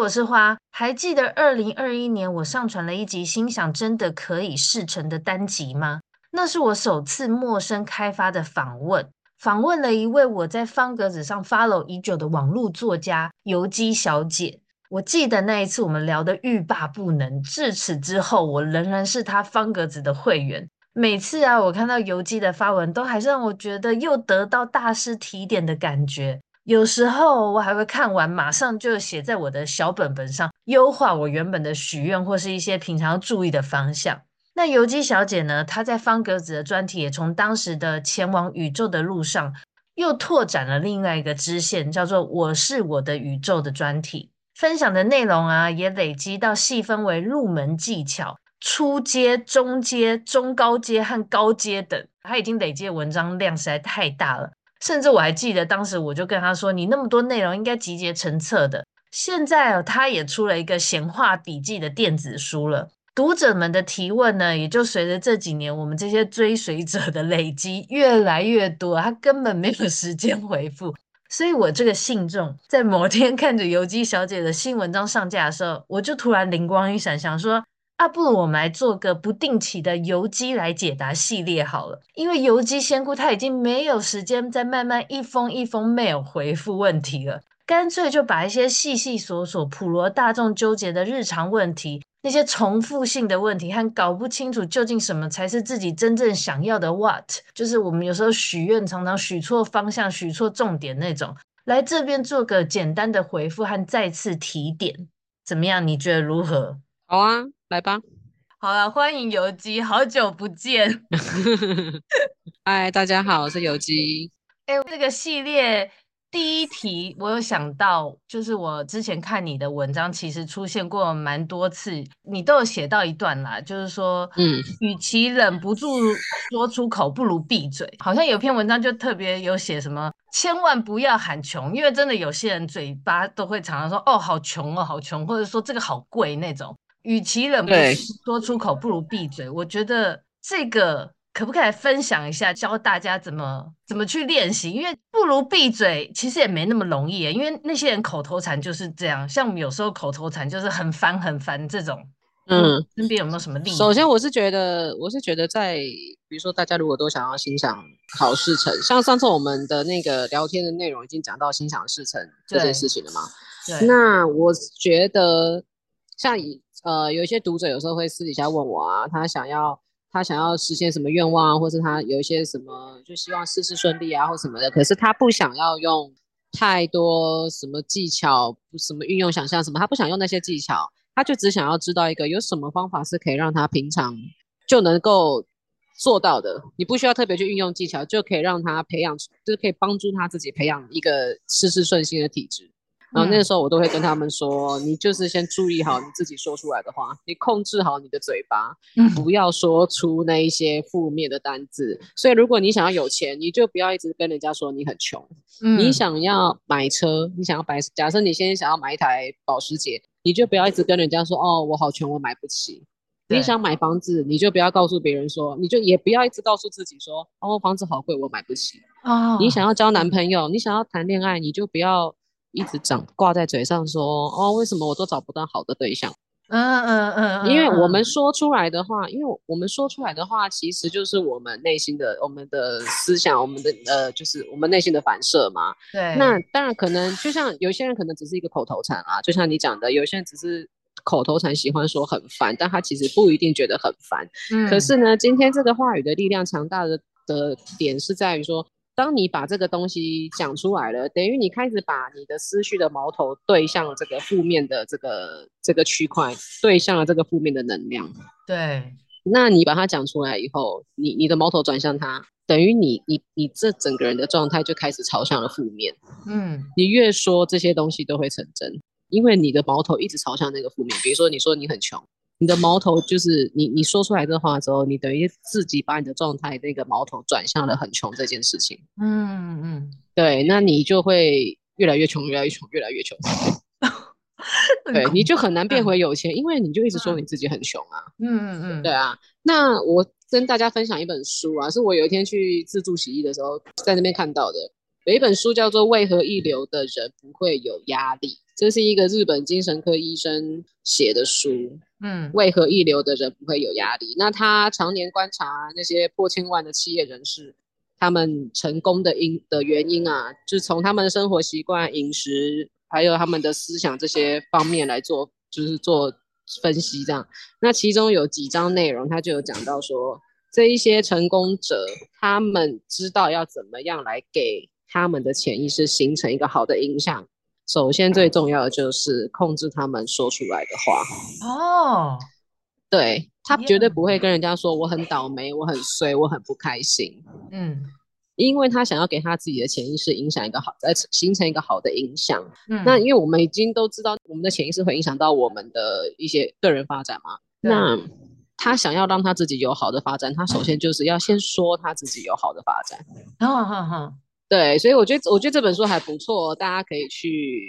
我是花。还记得二零二一年我上传了一集心想真的可以事成的单集吗？那是我首次陌生开发的访问，访问了一位我在方格子上 follow 已久的网络作家游姬小姐。我记得那一次我们聊得欲罢不能，至此之后我仍然是她方格子的会员。每次啊，我看到游姬的发文，都还是让我觉得又得到大师提点的感觉。有时候我还会看完，马上就写在我的小本本上，优化我原本的许愿或是一些平常注意的方向。那游姬小姐呢？她在方格子的专题也从当时的前往宇宙的路上，又拓展了另外一个支线，叫做“我是我的宇宙”的专题。分享的内容啊，也累积到细分为入门技巧、初阶、中阶、中高阶和高阶等。她已经累积的文章量实在太大了。甚至我还记得，当时我就跟他说：“你那么多内容应该集结成册的。”现在哦，他也出了一个闲话笔记的电子书了。读者们的提问呢，也就随着这几年我们这些追随者的累积越来越多，他根本没有时间回复。所以我这个信众在某天看着游姬小姐的新文章上架的时候，我就突然灵光一闪，想说。啊，不如我们来做个不定期的游姬来解答系列好了，因为游姬仙姑她已经没有时间再慢慢一封一封 mail 回复问题了，干脆就把一些细细琐琐、普罗大众纠结的日常问题，那些重复性的问题和搞不清楚究竟什么才是自己真正想要的 what，就是我们有时候许愿常常许错方向、许错重点那种，来这边做个简单的回复和再次提点，怎么样？你觉得如何？好啊。来吧，好了，欢迎游击，好久不见。嗨，大家好，我是游击。哎，这个系列第一题，我有想到，就是我之前看你的文章，其实出现过蛮多次，你都有写到一段啦，就是说，嗯，与其忍不住说出口，不如闭嘴。好像有篇文章就特别有写什么，千万不要喊穷，因为真的有些人嘴巴都会常常说，哦，好穷哦，好穷，或者说这个好贵那种。与其忍不住说出口，不如闭嘴。我觉得这个可不可以来分享一下，教大家怎么怎么去练习？因为不如闭嘴，其实也没那么容易。因为那些人口头禅就是这样，像我们有时候口头禅就是很烦很烦这种。嗯，身边有没有什么例子？首先，我是觉得，我是觉得在比如说，大家如果都想要心想好事成，像上次我们的那个聊天的内容已经讲到心想事成这件事情了嘛？对。那我觉得像以。呃，有一些读者有时候会私底下问我啊，他想要他想要实现什么愿望啊，或是他有一些什么就希望事事顺利啊，或什么的。可是他不想要用太多什么技巧，什么运用想象什么，他不想用那些技巧，他就只想要知道一个有什么方法是可以让他平常就能够做到的。你不需要特别去运用技巧，就可以让他培养，就是可以帮助他自己培养一个事事顺心的体质。然后那个时候我都会跟他们说，你就是先注意好你自己说出来的话，你控制好你的嘴巴，不要说出那一些负面的单字。所以如果你想要有钱，你就不要一直跟人家说你很穷。你想要买车，你想要买，假设你现在想要买一台保时捷，你就不要一直跟人家说哦，我好穷，我买不起。你想买房子，你就不要告诉别人说，你就也不要一直告诉自己说哦，房子好贵，我买不起。你想要交男朋友，你想要谈恋爱，你就不要。一直长挂在嘴上说哦，为什么我都找不到好的对象？嗯嗯嗯，因为我们说出来的话，因为我们说出来的话，其实就是我们内心的、我们的思想、我们的呃，就是我们内心的反射嘛。对。那当然可能就像有些人可能只是一个口头禅啊，就像你讲的，有些人只是口头禅喜欢说很烦，但他其实不一定觉得很烦。嗯，可是呢，今天这个话语的力量强大的的点是在于说，当你把这个东西讲出来了，等于你开始把你的思绪的矛头对向了这个负面的这个这个区块，对向了这个负面的能量。对，那你把它讲出来以后，你你的矛头转向它。等于你你你这整个人的状态就开始朝向了负面，嗯，你越说这些东西都会成真，因为你的矛头一直朝向那个负面。比如说你说你很穷，你的矛头就是你你说出来这话之后，你等于自己把你的状态那个矛头转向了很穷这件事情。嗯嗯，对，那你就会越来越穷，越来越穷，越来越穷。对，你就很难变回有钱，因为你就一直说你自己很穷啊。嗯嗯嗯，对啊，那我。跟大家分享一本书啊，是我有一天去自助洗衣的时候在那边看到的。有一本书叫做《为何一流的人不会有压力》，这是一个日本精神科医生写的书。嗯，为何一流的人不会有压力？那他常年观察那些破千万的企业人士，他们成功的因的原因啊，就是从他们的生活习惯、饮食，还有他们的思想这些方面来做，就是做。分析这样，那其中有几章内容，他就有讲到说，这一些成功者，他们知道要怎么样来给他们的潜意识形成一个好的影响。首先，最重要的就是控制他们说出来的话。哦，对，他绝对不会跟人家说我很倒霉，我很衰，我很不开心。嗯。因为他想要给他自己的潜意识影响一个好，呃，形成一个好的影响。嗯，那因为我们已经都知道，我们的潜意识会影响到我们的一些个人发展嘛。那他想要让他自己有好的发展，他首先就是要先说他自己有好的发展。好好好，对，所以我觉得，我觉得这本书还不错，大家可以去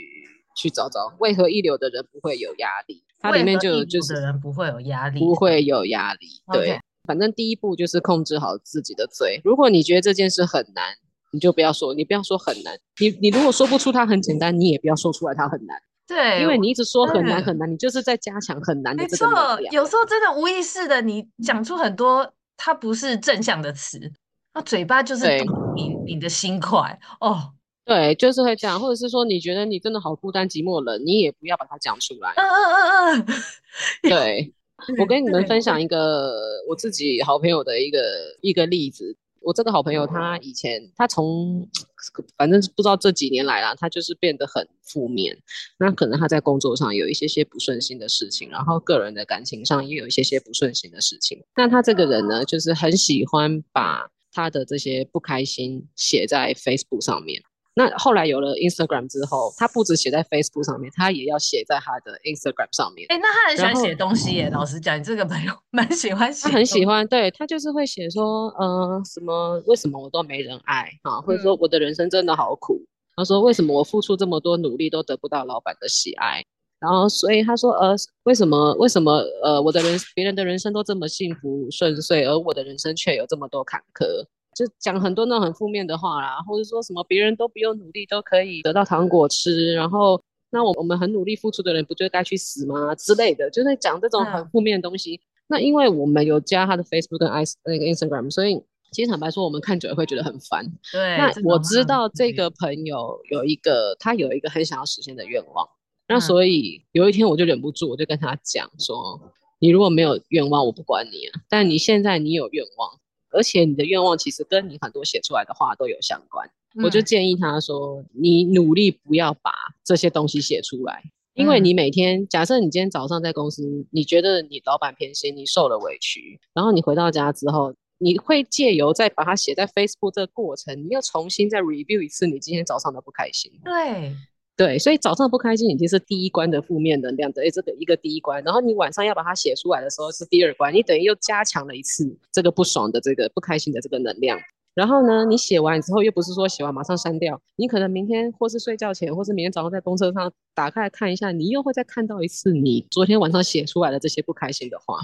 去找找。为何一流的人不会有压力？它里面就有就是人不会有压力，不会有压力。对。Okay. 反正第一步就是控制好自己的嘴。如果你觉得这件事很难，你就不要说，你不要说很难。你你如果说不出它很简单，你也不要说出来它很难。对，因为你一直说很难很难，你就是在加强很难的这个能量。没错，有时候真的无意识的，你讲出很多它不是正向的词，那嘴巴就是你你的心快哦。对，就是会这样，或者是说你觉得你真的好孤单寂寞冷，你也不要把它讲出来。嗯嗯嗯嗯，对。我跟你们分享一个我自己好朋友的一个一个例子。我这个好朋友他以前他从反正不知道这几年来啦，他就是变得很负面。那可能他在工作上有一些些不顺心的事情，然后个人的感情上也有一些些不顺心的事情。那他这个人呢，就是很喜欢把他的这些不开心写在 Facebook 上面。那后来有了 Instagram 之后，他不止写在 Facebook 上面，他也要写在他的 Instagram 上面。哎、欸，那他很喜欢写东西耶。老实讲，你这个朋友蛮喜欢写。他很喜欢，对，他就是会写说，呃，什么为什么我都没人爱啊？或者说我的人生真的好苦。嗯、他说为什么我付出这么多努力都得不到老板的喜爱？然后所以他说，呃，为什么为什么呃我的人别人的人生都这么幸福顺遂，而我的人生却有这么多坎坷？就讲很多那种很负面的话啦，或者说什么别人都不用努力都可以得到糖果吃，然后那我我们很努力付出的人不就该去死吗之类的，就是讲这种很负面的东西。嗯、那因为我们有加他的 Facebook 跟 i 那个 Instagram，所以其实坦白说，我们看久了会觉得很烦。对，那我知道这个朋友有一个他有一个很想要实现的愿望，嗯、那所以有一天我就忍不住，我就跟他讲说：“你如果没有愿望，我不管你啊，但你现在你有愿望。”而且你的愿望其实跟你很多写出来的话都有相关，嗯、我就建议他说，你努力不要把这些东西写出来，因为你每天，假设你今天早上在公司，你觉得你老板偏心，你受了委屈，然后你回到家之后，你会借由再把它写在 Facebook 这个过程，你又重新再 review 一次你今天早上的不开心。对。对，所以早上不开心已经是第一关的负面能量的，哎，这个一个第一关，然后你晚上要把它写出来的时候是第二关，你等于又加强了一次这个不爽的这个不开心的这个能量。然后呢，你写完之后又不是说写完马上删掉，你可能明天或是睡觉前，或是明天早上在公车上打开来看一下，你又会再看到一次你昨天晚上写出来的这些不开心的话，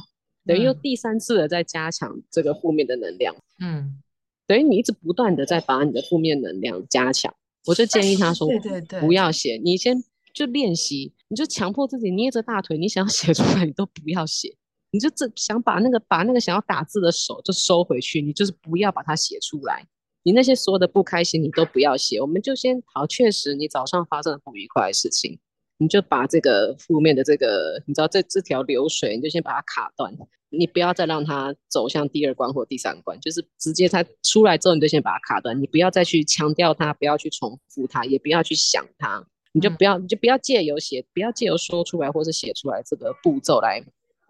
等于又第三次的在加强这个负面的能量。嗯，等于你一直不断的在把你的负面能量加强。我就建议他说：“对对对，不要写，你先就练习，你就强迫自己捏着大腿，你想要写出来，你都不要写，你就这想把那个把那个想要打字的手就收回去，你就是不要把它写出来，你那些所有的不开心你都不要写，我们就先好，确实你早上发生了不愉快的事情，你就把这个负面的这个，你知道这这条流水，你就先把它卡断，你不要再让它走向第二关或第三关，就是直接它出来之后，你就先把它卡断，你不要再去强调它，不要去重复它，也不要去想它，你就不要，你就不要借由写，不要借由说出来或是写出来这个步骤来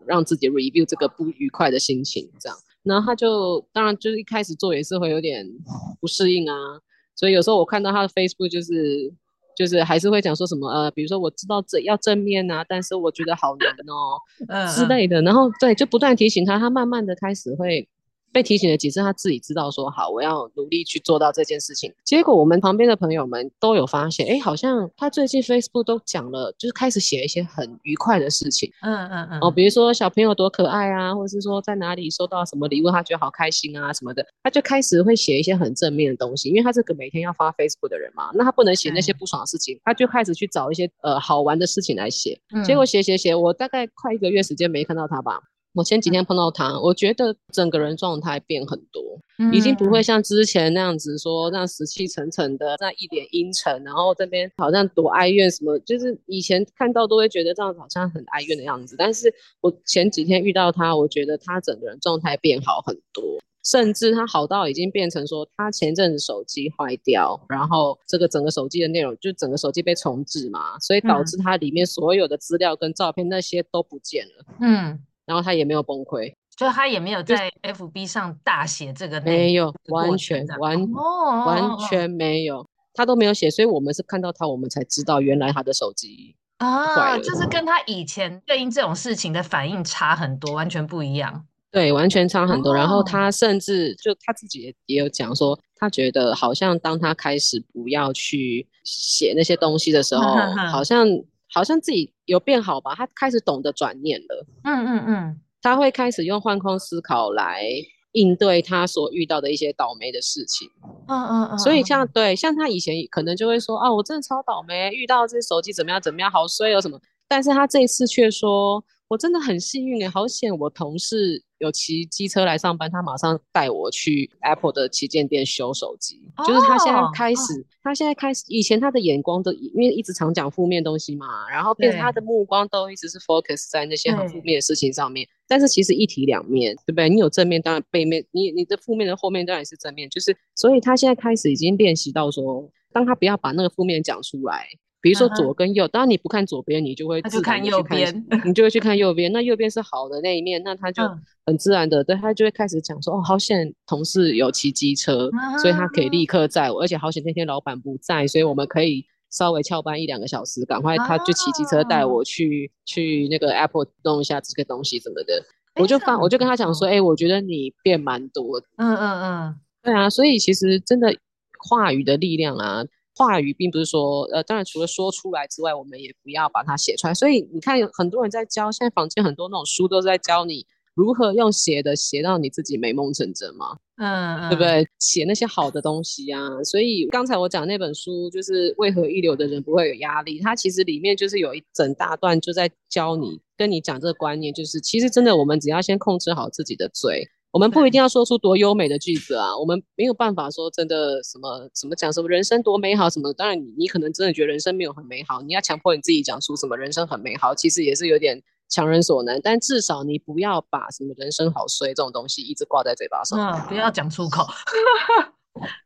让自己 review 这个不愉快的心情，这样，然后他就当然就是一开始做也是会有点不适应啊，所以有时候我看到他的 Facebook 就是。就是还是会讲说什么呃，比如说我知道这要正面啊，但是我觉得好难哦，嗯，之类的，然后对，就不断提醒他，他慢慢的开始会。被提醒了几次，他自己知道说好，我要努力去做到这件事情。结果我们旁边的朋友们都有发现，哎，好像他最近 Facebook 都讲了，就是开始写一些很愉快的事情。嗯嗯嗯。哦，比如说小朋友多可爱啊，或者是说在哪里收到什么礼物，他觉得好开心啊什么的，他就开始会写一些很正面的东西。因为他是个每天要发 Facebook 的人嘛，那他不能写那些不爽的事情，他就开始去找一些呃好玩的事情来写。结果写写写，我大概快一个月时间没看到他吧。我前几天碰到他，我觉得整个人状态变很多，嗯，已经不会像之前那样子说那样死气沉沉的，那一脸阴沉，然后这边好像多哀怨什么，就是以前看到都会觉得这样子好像很哀怨的样子。但是我前几天遇到他，我觉得他整个人状态变好很多，甚至他好到已经变成说他前阵子手机坏掉，然后这个整个手机的内容就整个手机被重置嘛，所以导致他里面所有的资料跟照片那些都不见了。嗯。然后他也没有崩溃，就他也没有在 FB 上大写这个，没有，完全完、哦、完全没有，他都没有写，所以我们是看到他，我们才知道原来他的手机啊，就是跟他以前对应这种事情的反应差很多，完全不一样。对，完全差很多。哦、然后他甚至就他自己也也有讲说，他觉得好像当他开始不要去写那些东西的时候，好像。好像自己有变好吧，他开始懂得转念了。嗯嗯嗯，他会开始用换框思考来应对他所遇到的一些倒霉的事情。嗯嗯嗯。所以像对，像他以前可能就会说啊，我真的超倒霉，遇到这手机怎么样怎么样，好衰哦什么。但是他这一次却说，我真的很幸运哎，好险我同事。有骑机车来上班，他马上带我去 Apple 的旗舰店修手机。Oh, 就是他现在开始，oh. 他现在开始，以前他的眼光都因为一直常讲负面东西嘛，然后变成他的目光都一直是 focus 在那些很负面的事情上面。但是其实一体两面，对不对？你有正面，当然背面，你你的负面的后面当然是正面。就是，所以他现在开始已经练习到说，当他不要把那个负面讲出来。比如说左跟右，当然你不看左边，你就会自然去看，看右边，你就会去看右边。那右边是好的那一面，那他就很自然的，对他就会开始讲说，哦，好险同事有骑机车，所以他可以立刻载我，而且好险那天老板不在，所以我们可以稍微翘班一两个小时，赶快他就骑机车带我去去那个 Apple 弄一下这个东西什么的。我就发，我就跟他讲说，哎，我觉得你变蛮多的。嗯嗯嗯，对啊，所以其实真的话语的力量啊。话语并不是说，呃，当然除了说出来之外，我们也不要把它写出来。所以你看，有很多人在教，现在坊间很多那种书都是在教你如何用写的写到你自己美梦成真嘛，嗯，嗯，对不对？写那些好的东西啊。所以刚才我讲那本书就是为何一流的人不会有压力，它其实里面就是有一整大段就在教你，跟你讲这个观念，就是其实真的我们只要先控制好自己的嘴。我们不一定要说出多优美的句子啊，我们没有办法说真的什么什么讲什么人生多美好什么的。当然你你可能真的觉得人生没有很美好，你要强迫你自己讲出什么人生很美好，其实也是有点强人所难。但至少你不要把什么人生好衰这种东西一直挂在嘴巴上，啊，不要讲出口。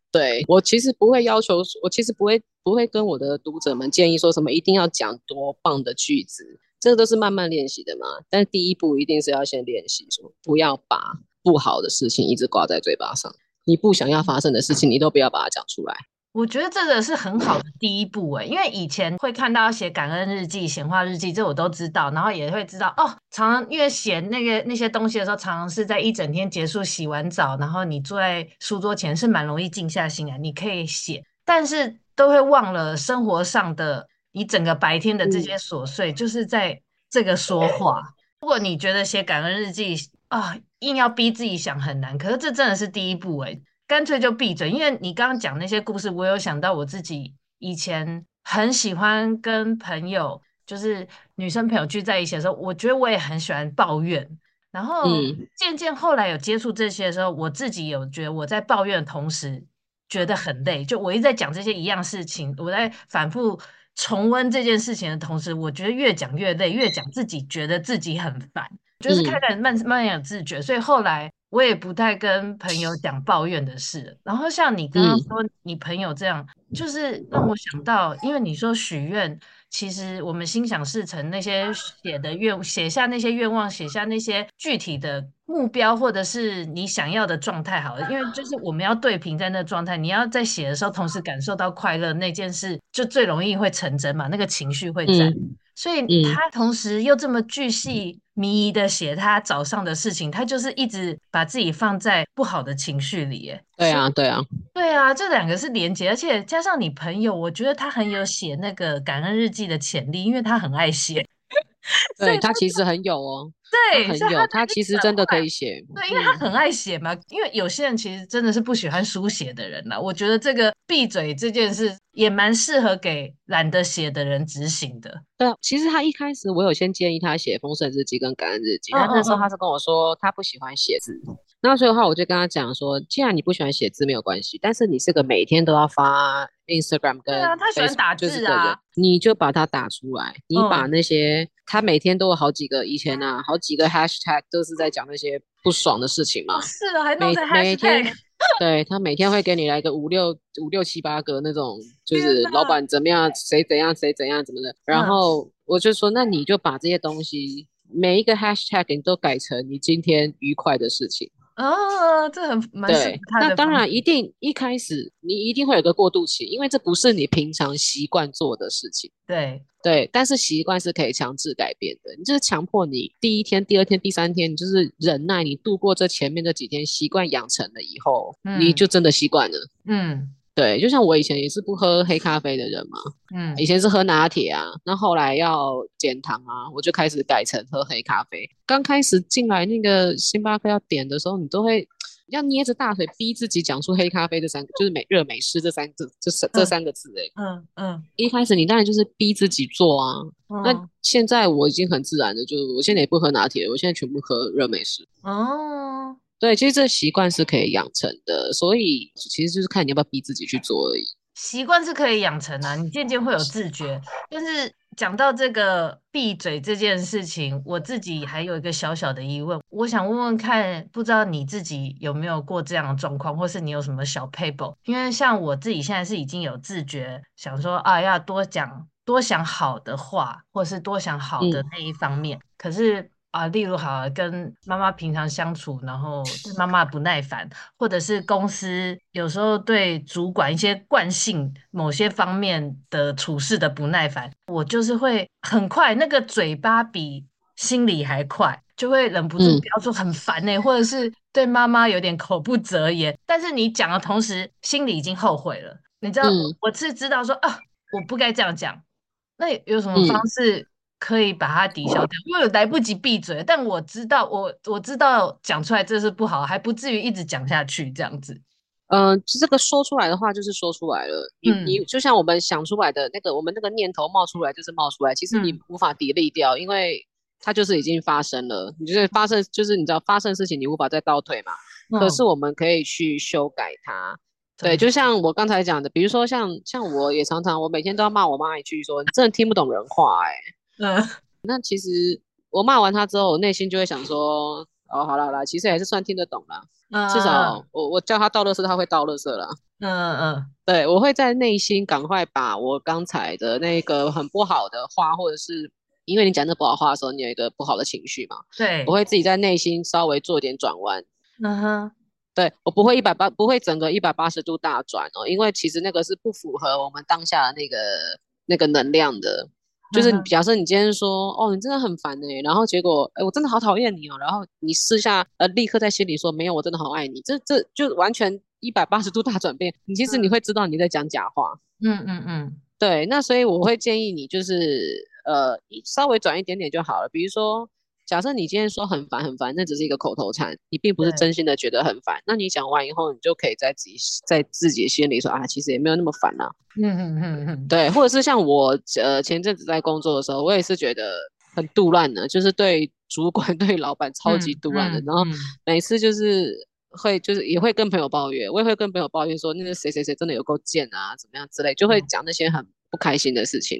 对，我其实不会要求，我其实不会不会跟我的读者们建议说什么一定要讲多棒的句子，这个都是慢慢练习的嘛。但第一步一定是要先练习说不要把。不好的事情一直挂在嘴巴上，你不想要发生的事情，你都不要把它讲出来。我觉得这个是很好的第一步诶，因为以前会看到写感恩日记、闲话日记，这我都知道，然后也会知道哦。常常因为写那个那些东西的时候，常常是在一整天结束、洗完澡，然后你坐在书桌前是蛮容易静下心来，你可以写，但是都会忘了生活上的你整个白天的这些琐碎，嗯、就是在这个说话。如果你觉得写感恩日记啊，硬要逼自己想很难，可是这真的是第一步诶，干脆就闭嘴。因为你刚刚讲那些故事，我有想到我自己以前很喜欢跟朋友，就是女生朋友聚在一起的时候，我觉得我也很喜欢抱怨。然后渐渐后来有接触这些的时候，我自己有觉得我在抱怨的同时觉得很累，就我一直在讲这些一样事情，我在反复重温这件事情的同时，我觉得越讲越累，越讲自己觉得自己很烦，就是开始慢慢有自觉，嗯、所以后来我也不太跟朋友讲抱怨的事。然后像你刚刚说你朋友这样，嗯、就是让我想到，因为你说许愿。其实我们心想事成，那些写的愿，写下那些愿望，写下那些具体的目标，或者是你想要的状态，好了，因为就是我们要对平在那个状态，你要在写的时候同时感受到快乐，那件事就最容易会成真嘛，那个情绪会在。嗯、所以他同时又这么巨细靡遗的写他早上的事情，他就是一直把自己放在不好的情绪里，耶。对啊，对啊，对啊，这两个是连接，而且加上你朋友，我觉得他很有写那个感恩日记的潜力，因为他很爱写。对，他其实很有哦，对，很有，他其实真的可以写。对，因为他很爱写嘛，因为有些人其实真的是不喜欢书写的人啦。我觉得这个闭嘴这件事也蛮适合给懒得写的人执行的。对，其实他一开始我有先建议他写丰盛日记跟感恩日记，但那时候他是跟我说他不喜欢写字。那所以的话，我就跟他讲说，既然你不喜欢写字没有关系，但是你是个每天都要发 Instagram 跟对啊，他喜欢打字啊，你就把它打出来，你把那些、嗯、他每天都有好几个以前啊，好几个 hashtag 都是在讲那些不爽的事情嘛，是啊，还弄在 hashtag 每每天，对他每天会给你来个五六五六七八个那种，就是老板怎么样，谁怎样，谁怎样怎么的，然后我就说，那你就把这些东西每一个 hashtag 你都改成你今天愉快的事情。哦，这很蛮对。那当然，一定一开始你一定会有个过渡期，因为这不是你平常习惯做的事情。对对，但是习惯是可以强制改变的。你就是强迫你第一天、第二天、第三天，你就是忍耐，你度过这前面这几天，习惯养成了以后，嗯、你就真的习惯了。嗯。对，就像我以前也是不喝黑咖啡的人嘛，嗯，以前是喝拿铁啊，那后来要减糖啊，我就开始改成喝黑咖啡。刚开始进来那个星巴克要点的时候，你都会要捏着大腿逼自己讲出黑咖啡这三个，就是美热美式这三个，这三这三个字哎，嗯嗯，一开始你当然就是逼自己做啊，嗯、那现在我已经很自然的，就是我现在也不喝拿铁，我现在全部喝热美式。哦。对，其实这习惯是可以养成的，所以其实就是看你要不要逼自己去做而已。习惯是可以养成啊，你渐渐会有自觉。但是讲到这个闭嘴这件事情，我自己还有一个小小的疑问，我想问问看，不知道你自己有没有过这样的状况，或是你有什么小 paper？？因为像我自己现在是已经有自觉，想说啊，要多讲、多想好的话，或是多想好的那一方面，嗯、可是。啊，例如好跟妈妈平常相处，然后对妈妈不耐烦，或者是公司有时候对主管一些惯性某些方面的处事的不耐烦，我就是会很快，那个嘴巴比心里还快，就会忍不住飙出很烦呢、欸，嗯、或者是对妈妈有点口不择言。但是你讲的同时，心里已经后悔了。你知道，嗯、我是知道说啊，我不该这样讲。那有什么方式？嗯可以把它抵消掉，因为我来不及闭嘴，但我知道，我我知道讲出来这是不好，还不至于一直讲下去这样子。嗯、呃，这个说出来的话就是说出来了，你、嗯、你就像我们想出来的那个，我们那个念头冒出来就是冒出来，其实你无法 delete 掉，嗯、因为它就是已经发生了。你就是发生，就是你知道发生的事情，你无法再倒退嘛。嗯、可是我们可以去修改它。对，就像我刚才讲的，比如说像像我也常常，我每天都要骂我妈一句说，说你真的听不懂人话、欸，哎。嗯，那其实我骂完他之后，我内心就会想说，哦，好了好了，其实还是算听得懂啦。嗯，至少我我叫他倒垃圾，他会倒垃圾了。嗯嗯，对，我会在内心赶快把我刚才的那个很不好的话，或者是因为你讲那不好话的时候，你有一个不好的情绪嘛？对，我会自己在内心稍微做点转弯。嗯哼，对，我不会一百八，不会整个一百八十度大转哦，因为其实那个是不符合我们当下的那个那个能量的。就是假设你今天说哦，你真的很烦哎、欸，然后结果哎，我真的好讨厌你哦，然后你私下呃立刻在心里说没有，我真的好爱你，这这就完全一百八十度大转变。你其实你会知道你在讲假话。嗯嗯嗯，对。那所以我会建议你就是呃稍微转一点点就好了，比如说。假设你今天说很烦很烦，那只是一个口头禅，你并不是真心的觉得很烦。那你讲完以后，你就可以在自己在自己心里说啊，其实也没有那么烦啊。嗯嗯嗯嗯，对，或者是像我呃前阵子在工作的时候，我也是觉得很杜乱的，就是对主管 对老板超级杜乱的，嗯嗯、然后每次就是会就是也会跟朋友抱怨，我也会跟朋友抱怨说那个谁谁谁真的有够贱啊，怎么样之类，就会讲那些很不开心的事情。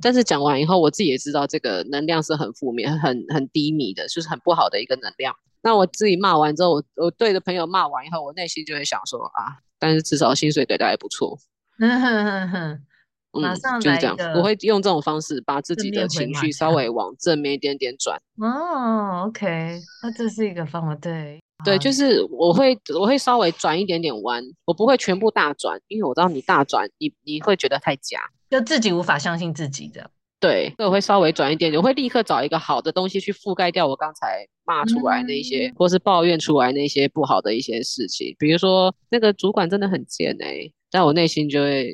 但是讲完以后，我自己也知道这个能量是很负面、很很低迷的，就是很不好的一个能量。那我自己骂完之后，我我对着朋友骂完以后，我内心就会想说啊，但是至少薪水给的还不错。嗯哼哼哼。马上就是这样，我会用这种方式把自己的情绪稍微往正面一点点转。哦，OK，那这是一个方法，对。对，就是我会我会稍微转一点点弯，我不会全部大转，因为我知道你大转，你你会觉得太假，就自己无法相信自己的。对，所以我会稍微转一点点，我会立刻找一个好的东西去覆盖掉我刚才骂出来那些，嗯、或是抱怨出来那些不好的一些事情。比如说那个主管真的很贱哎、欸，但我内心就会。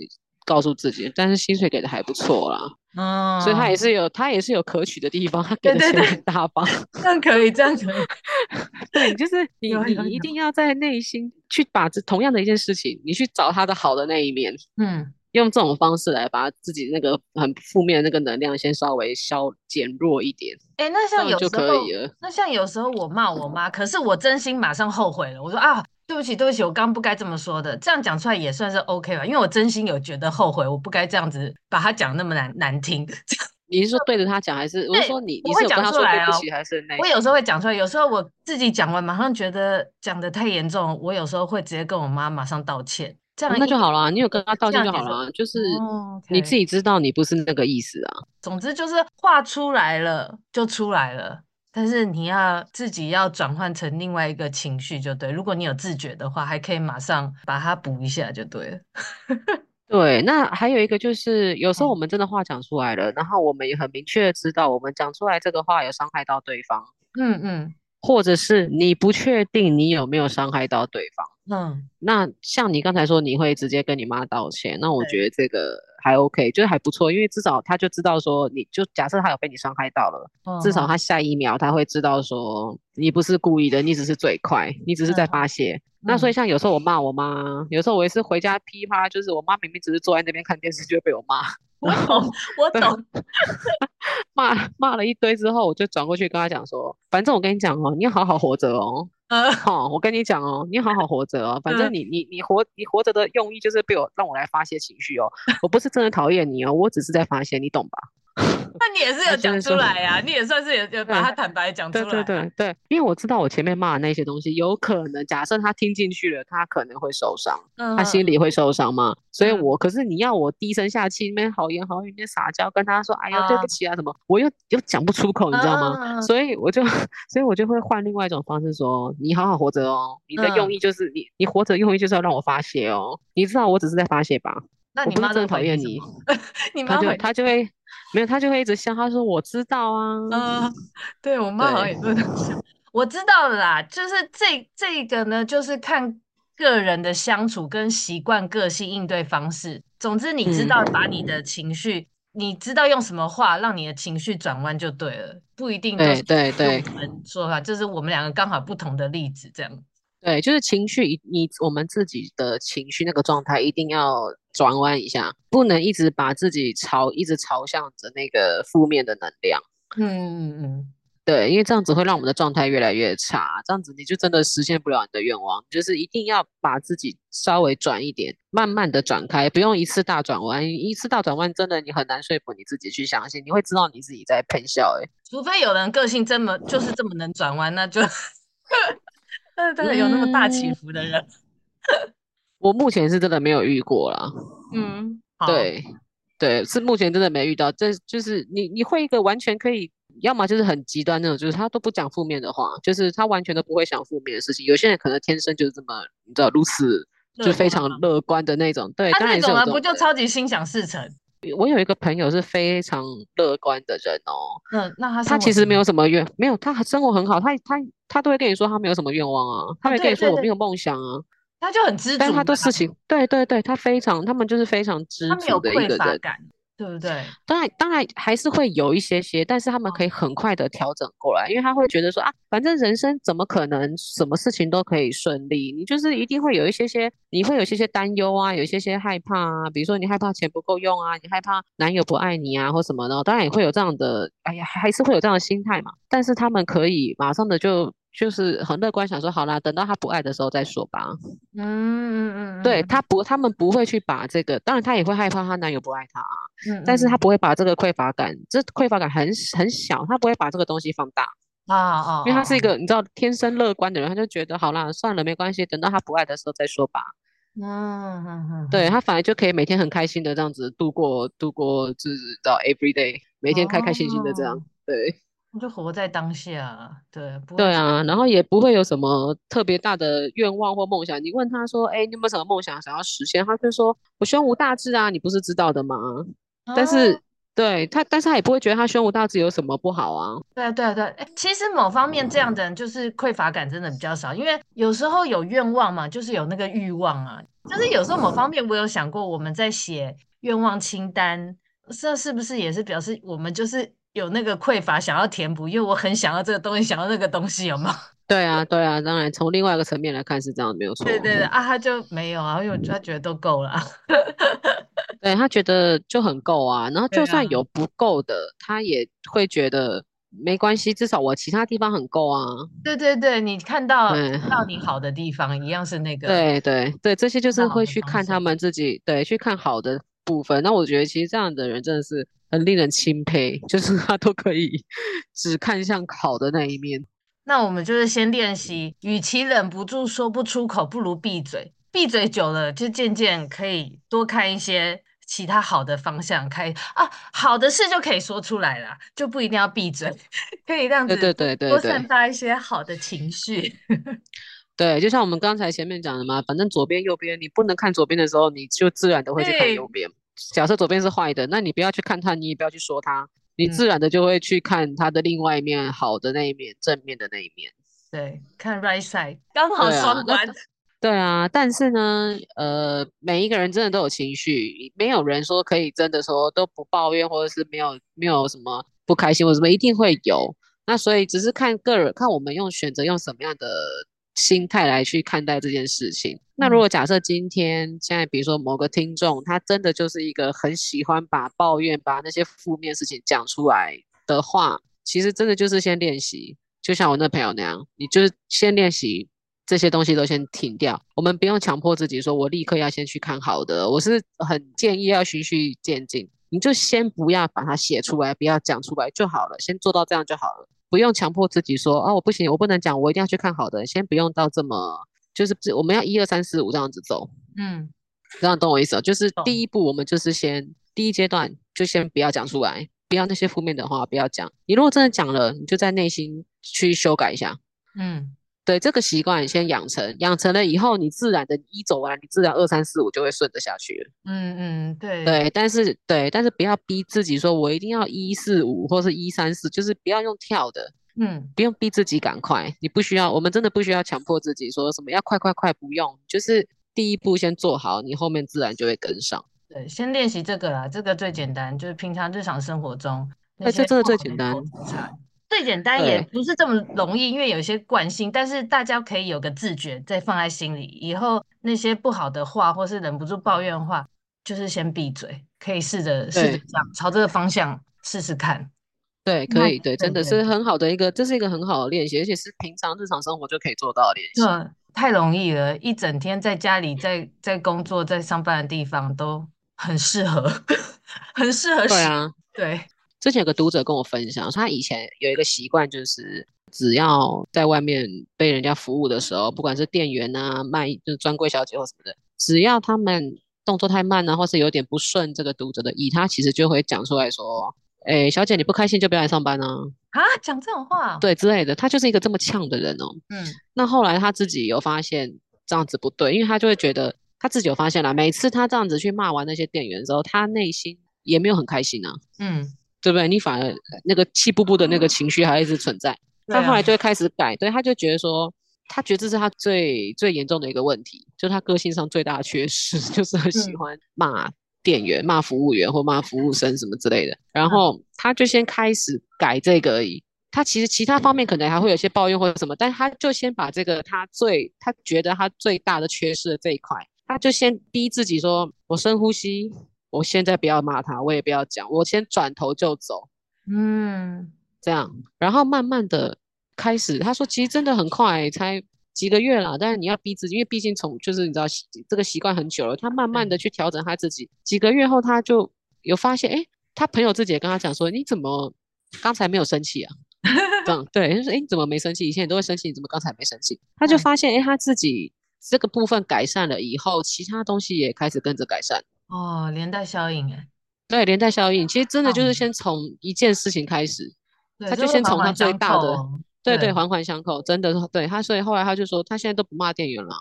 告诉自己，但是薪水给的还不错啦，嗯，所以他也是有他也是有可取的地方，他给的钱很大方，这样可以，这样可以，对，就是 你你一定要在内心去把这同样的一件事情，你去找他的好的那一面，嗯，用这种方式来把自己那个很负面的那个能量先稍微消减弱一点，哎、欸，那像有时候就可以了，那像有时候我骂我妈，可是我真心马上后悔了，我说啊。对不起，对不起，我刚不该这么说的。这样讲出来也算是 OK 吧，因为我真心有觉得后悔，我不该这样子把他讲那么难难听。你是说对着他讲，还是我是说你？你会讲出来哦。还是我有时候会讲出来，有时候我自己讲完，马上觉得讲的太严重，我有时候会直接跟我妈马上道歉。这样、哦、那就好了，你有跟他道歉就好了，就是你自己知道你不是那个意思啊。总之就是话出来了就出来了。但是你要自己要转换成另外一个情绪就对，如果你有自觉的话，还可以马上把它补一下就对了。对，那还有一个就是，有时候我们真的话讲出来了，嗯、然后我们也很明确的知道，我们讲出来这个话有伤害到对方。嗯嗯。或者是你不确定你有没有伤害到对方。嗯。那像你刚才说你会直接跟你妈道歉，那我觉得这个。还 OK，就是还不错，因为至少他就知道说，你就假设他有被你伤害到了，哦、至少他下一秒他会知道说，你不是故意的，你只是嘴快，你只是在发泄。嗯、那所以像有时候我骂我妈，有时候我也是回家噼啪，就是我妈明明只是坐在那边看电视，就会被我骂。我懂，我懂。骂骂了一堆之后，我就转过去跟她讲说，反正我跟你讲哦，你要好好活着哦。呃，好、哦，我跟你讲哦，你好好活着哦，反正你你你活你活着的用意就是被我让我来发泄情绪哦，我不是真的讨厌你哦，我只是在发泄，你懂吧？那你也是有讲出来呀、啊，你也算是有有把他坦白讲出来、啊。对对对对，因为我知道我前面骂的那些东西，有可能假设他听进去了，他可能会受伤，嗯、他心里会受伤嘛。所以我，我可是你要我低声下气，那边好言好语，那边撒娇，跟他说，哎呀，对不起啊，什么，我又又讲不出口，你知道吗？所以我就，所以我就会换另外一种方式说，你好好活着哦，你的用意就是你，你活着用意就是要让我发泄哦，你知道我只是在发泄吧？那你妈真的讨厌 你，你妈就他就会。没有，他就会一直笑。他说：“我知道啊。嗯”对我妈好像也这样想。我知道了啦，就是这这个呢，就是看个人的相处跟习惯、个性、应对方式。总之，你知道把你的情绪，嗯、你知道用什么话让你的情绪转弯就对了，不一定对对对。说话就是我们两个刚好不同的例子，这样。对，就是情绪，你我们自己的情绪那个状态一定要转弯一下，不能一直把自己朝一直朝向着那个负面的能量。嗯嗯嗯，对，因为这样子会让我们的状态越来越差，这样子你就真的实现不了你的愿望。就是一定要把自己稍微转一点，慢慢的转开，不用一次大转弯。一次大转弯真的你很难说服你自己去相信，你会知道你自己在喷笑。哎，除非有人个性这么就是这么能转弯，那就。但是真的有那么大起伏的人，嗯、我目前是真的没有遇过啦。嗯，对对，是目前真的没遇到。这就是你你会一个完全可以，要么就是很极端那种，就是他都不讲负面的话，就是他完全都不会想负面的事情。有些人可能天生就是这么，你知道如此就非常乐观的那种。对，他那种不就超级心想事成？我有一个朋友是非常乐观的人哦。嗯，那他他其实没有什么愿，没有他生活很好，他他。他都会跟你说他没有什么愿望啊，他会跟你说我没有梦想啊，他就很知足，但他的事情，对对对，他非常，他们就是非常知足的一个人。对不对？当然，当然还是会有一些些，但是他们可以很快的调整过来，因为他会觉得说啊，反正人生怎么可能什么事情都可以顺利？你就是一定会有一些些，你会有一些些担忧啊，有一些些害怕啊，比如说你害怕钱不够用啊，你害怕男友不爱你啊，或什么的，当然也会有这样的，哎呀，还是会有这样的心态嘛。但是他们可以马上的就就是很乐观，想说好啦，等到他不爱的时候再说吧。嗯嗯嗯，对他不，他们不会去把这个，当然他也会害怕她男友不爱他，嗯，但是她不会把这个匮乏感，这匮乏感很很小，她不会把这个东西放大啊啊，因为他是一个你知道天生乐观的人，他就觉得好啦，算了，没关系，等到他不爱的时候再说吧。嗯嗯嗯，对他反而就可以每天很开心的这样子度过度过，就是到 every day，每天开开心心的这样，对。你就活在当下，对，对啊，然后也不会有什么特别大的愿望或梦想。你问他说：“哎，你有没有什么梦想想要实现？”他就说：“我胸无大志啊，你不是知道的吗？”哦、但是，对他，但是他也不会觉得他胸无大志有什么不好啊。对啊，对啊，对啊。其实某方面这样的人就是匮乏感真的比较少，因为有时候有愿望嘛，就是有那个欲望啊。就是有时候某方面我有想过，我们在写愿望清单，这是不是也是表示我们就是。有那个匮乏，想要填补，因为我很想要这个东西，想要那个东西，有吗？对啊，对啊，当然从另外一个层面来看是这样，没有错。对对对啊，他就没有啊，因为他觉得都够了。对，他觉得就很够啊，然后就算有不够的，啊、他也会觉得没关系，至少我其他地方很够啊。对对对，你看到看到你好的地方一样是那个。对对对，这些就是会去看他们自己，对，去看好的部分。那我觉得其实这样的人真的是。很令人钦佩，就是他都可以只看向好的那一面。那我们就是先练习，与其忍不住说不出口，不如闭嘴。闭嘴久了，就渐渐可以多看一些其他好的方向，开啊，好的事就可以说出来了，就不一定要闭嘴，可以这样子，对对对，多散发一些好的情绪。对，就像我们刚才前面讲的嘛，反正左边右边，你不能看左边的时候，你就自然的会去看右边。假设左边是坏的，那你不要去看它，你也不要去说它，你自然的就会去看它的另外一面，好的那一面，正面的那一面。对，看 right side，刚好双关。对啊，对啊，但是呢，呃，每一个人真的都有情绪，没有人说可以真的说都不抱怨，或者是没有没有什么不开心或什么，一定会有。那所以只是看个人，看我们用选择用什么样的。心态来去看待这件事情。那如果假设今天现在，比如说某个听众，他真的就是一个很喜欢把抱怨、把那些负面事情讲出来的话，其实真的就是先练习，就像我那朋友那样，你就是先练习这些东西都先停掉。我们不用强迫自己说，我立刻要先去看好的。我是很建议要循序渐进，你就先不要把它写出来，不要讲出来就好了，先做到这样就好了。不用强迫自己说啊，我不行，我不能讲，我一定要去看好的。先不用到这么，就是我们要一二三四五这样子走，嗯，这样懂我意思哦？就是第一步，我们就是先第一阶段就先不要讲出来，不要那些负面的话不要讲。你如果真的讲了，你就在内心去修改一下，嗯。对这个习惯先养成，养成了以后，你自然的一走完，你自然二三四五就会顺着下去了。嗯嗯，对对，但是对，但是不要逼自己说，我一定要一四五或是一三四，就是不要用跳的。嗯，不用逼自己赶快，你不需要，我们真的不需要强迫自己说什么要快快快，不用，就是第一步先做好，你后面自然就会跟上。对，先练习这个啦，这个最简单，就是平常日常生活中，哎，这真的最简单。最简单也不是这么容易，因为有些惯性，但是大家可以有个自觉，再放在心里。以后那些不好的话，或是忍不住抱怨的话，就是先闭嘴，可以试着试着这样朝这个方向试试看。对，可以，对，真的是很好的一个，这是一个很好的练习，而且是平常日常生活就可以做到的练习。对，太容易了，一整天在家里，在在工作，在上班的地方都很适合，很适合。对啊，对。之前有个读者跟我分享，他以前有一个习惯，就是只要在外面被人家服务的时候，不管是店员啊、卖就是专柜小姐或什么的，只要他们动作太慢啊，或是有点不顺这个读者的意，他其实就会讲出来说：“哎，小姐你不开心就不要来上班啊！”啊，讲这种话？对，之类的。他就是一个这么呛的人哦。嗯。那后来他自己有发现这样子不对，因为他就会觉得他自己有发现了，每次他这样子去骂完那些店员之后，他内心也没有很开心啊。嗯。对不对？你反而那个气不不的那个情绪还一直存在。他后来就会开始改，对，他就觉得说，他觉得这是他最最严重的一个问题，就是他个性上最大的缺失，就是很喜欢骂店员、骂服务员或骂服务生什么之类的。然后他就先开始改这个而已。他其实其他方面可能还会有些抱怨或者什么，但他就先把这个他最他觉得他最大的缺失的这一块，他就先逼自己说：“我深呼吸。”我现在不要骂他，我也不要讲，我先转头就走，嗯，这样，然后慢慢的开始，他说其实真的很快，才几个月了。但是你要逼自己，因为毕竟从就是你知道这个习惯很久了，他慢慢的去调整他自己。几个月后，他就有发现，哎，他朋友自己也跟他讲说，你怎么刚才没有生气啊？这样对，就说，哎，你怎么没生气？以前你都会生气，你怎么刚才没生气？他就发现，哎，他自己这个部分改善了以后，其他东西也开始跟着改善。哦，连带效应哎。对，连带效应，其实真的就是先从一件事情开始，他就先从他最大的，对对，环环相扣，真的对他，所以后来他就说，他现在都不骂店员了，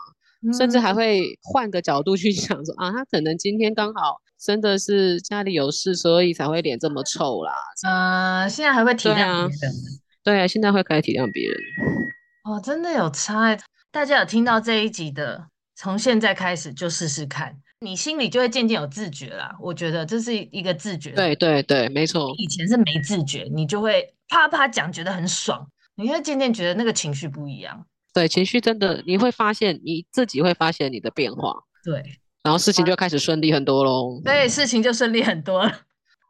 甚至还会换个角度去想说啊，他可能今天刚好真的是家里有事，所以才会脸这么臭啦。嗯，现在还会体谅别人，对啊，现在会开始体谅别人。哦，真的有差，大家有听到这一集的，从现在开始就试试看。你心里就会渐渐有自觉啦，我觉得这是一个自觉。对对对，没错。以前是没自觉，你就会啪啪讲，觉得很爽。你会渐渐觉得那个情绪不一样。对，情绪真的，你会发现你自己会发现你的变化。对，然后事情就开始顺利很多喽。对，事情就顺利很多了。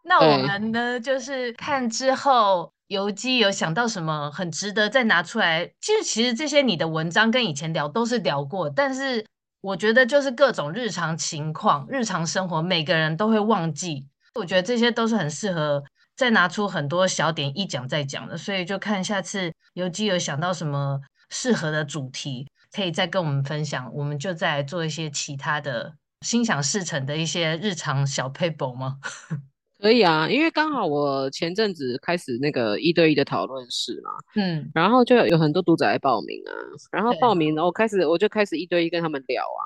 那我们呢，就是看之后游姬有想到什么很值得再拿出来。其实，其实这些你的文章跟以前聊都是聊过，但是。我觉得就是各种日常情况、日常生活，每个人都会忘记。我觉得这些都是很适合再拿出很多小点一讲再讲的，所以就看下次游姬有想到什么适合的主题，可以再跟我们分享，我们就再来做一些其他的心想事成的一些日常小撇步吗？可以啊，因为刚好我前阵子开始那个一对一的讨论室嘛，嗯，然后就有很多读者来报名啊，然后报名，然后开始我就开始一对一跟他们聊啊，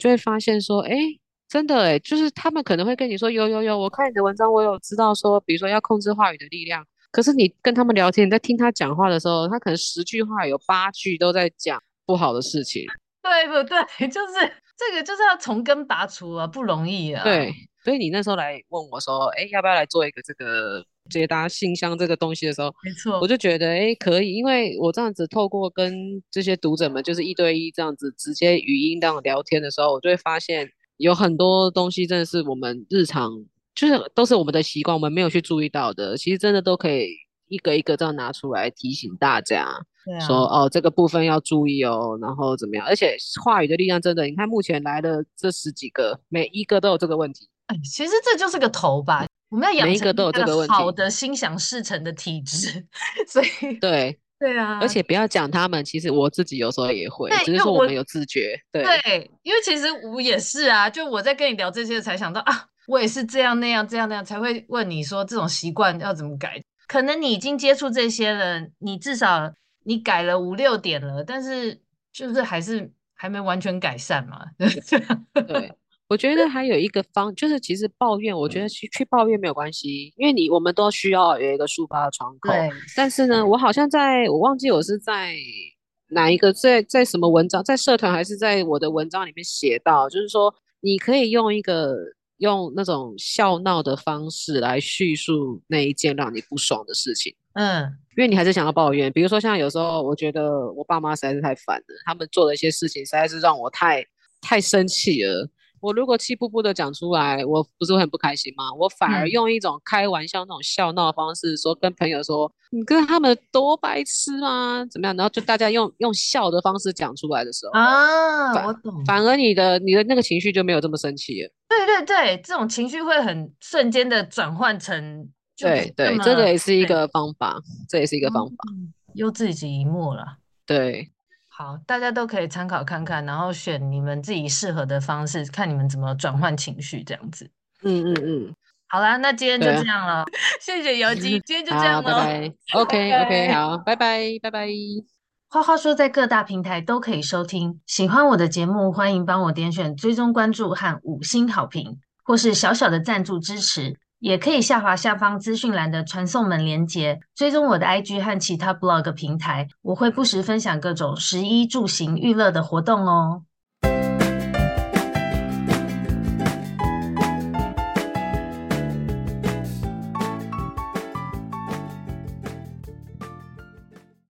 就会发现说，哎，真的哎，就是他们可能会跟你说，有有有，我看你的文章，我有知道说，比如说要控制话语的力量，可是你跟他们聊天，你在听他讲话的时候，他可能十句话有八句都在讲不好的事情，对不对？就是这个就是要从根拔除啊，不容易啊，对。所以你那时候来问我说，哎，要不要来做一个这个解答信箱这个东西的时候，没错，我就觉得，哎，可以，因为我这样子透过跟这些读者们就是一对一这样子直接语音这样聊天的时候，我就会发现有很多东西真的是我们日常就是都是我们的习惯，我们没有去注意到的，其实真的都可以一个一个这样拿出来提醒大家，对啊，说哦这个部分要注意哦，然后怎么样？而且话语的力量真的，你看目前来的这十几个，每一个都有这个问题。哎，其实这就是个头吧，我们要养成一个好的心想事成的体质，所以对。对啊，而且不要讲他们，其实我自己有时候也会，只是说我们有自觉，对。对，因为其实我也是啊，就我在跟你聊这些才想到啊，我也是这样那样这样那样才会问你说这种习惯要怎么改，可能你已经接触这些了，你至少你改了五六点了，但是就是还是还没完全改善嘛，对。我觉得还有一个方，就是其实抱怨，我觉得去去抱怨没有关系，因为你我们都需要有一个抒发的窗口。对。但是呢，我好像在我忘记我是在哪一个在在什么文章，在社团还是在我的文章里面写到，就是说你可以用一个用那种笑闹的方式来叙述那一件让你不爽的事情。嗯。因为你还是想要抱怨，比如说像有时候我觉得我爸妈实在是太烦了，他们做的一些事情实在是让我太太生气了。我如果气噗噗的讲出来，我不是会很不开心吗？我反而用一种开玩笑、那种笑闹的方式说，跟朋友说：“你跟他们多白痴啊，怎么样？”然后就大家用用笑的方式讲出来的时候啊，我懂。反而你的你的那个情绪就没有这么生气了。对对对，这种情绪会很瞬间的转换成。对对，这个也是一个方法，这也是一个方法。又自己一默了。对。好，大家都可以参考看看，然后选你们自己适合的方式，看你们怎么转换情绪，这样子。嗯嗯嗯。好啦，那今天就这样了，啊、谢谢游姬，今天就这样了。拜拜。OK OK，好，拜拜拜拜。花花说在各大平台都可以收听，喜欢我的节目，欢迎帮我点选追踪关注和五星好评，或是小小的赞助支持。也可以下滑下方资讯栏的传送门连接，追踪我的 IG 和其他 blog 平台，我会不时分享各种食衣住行娱乐的活动哦。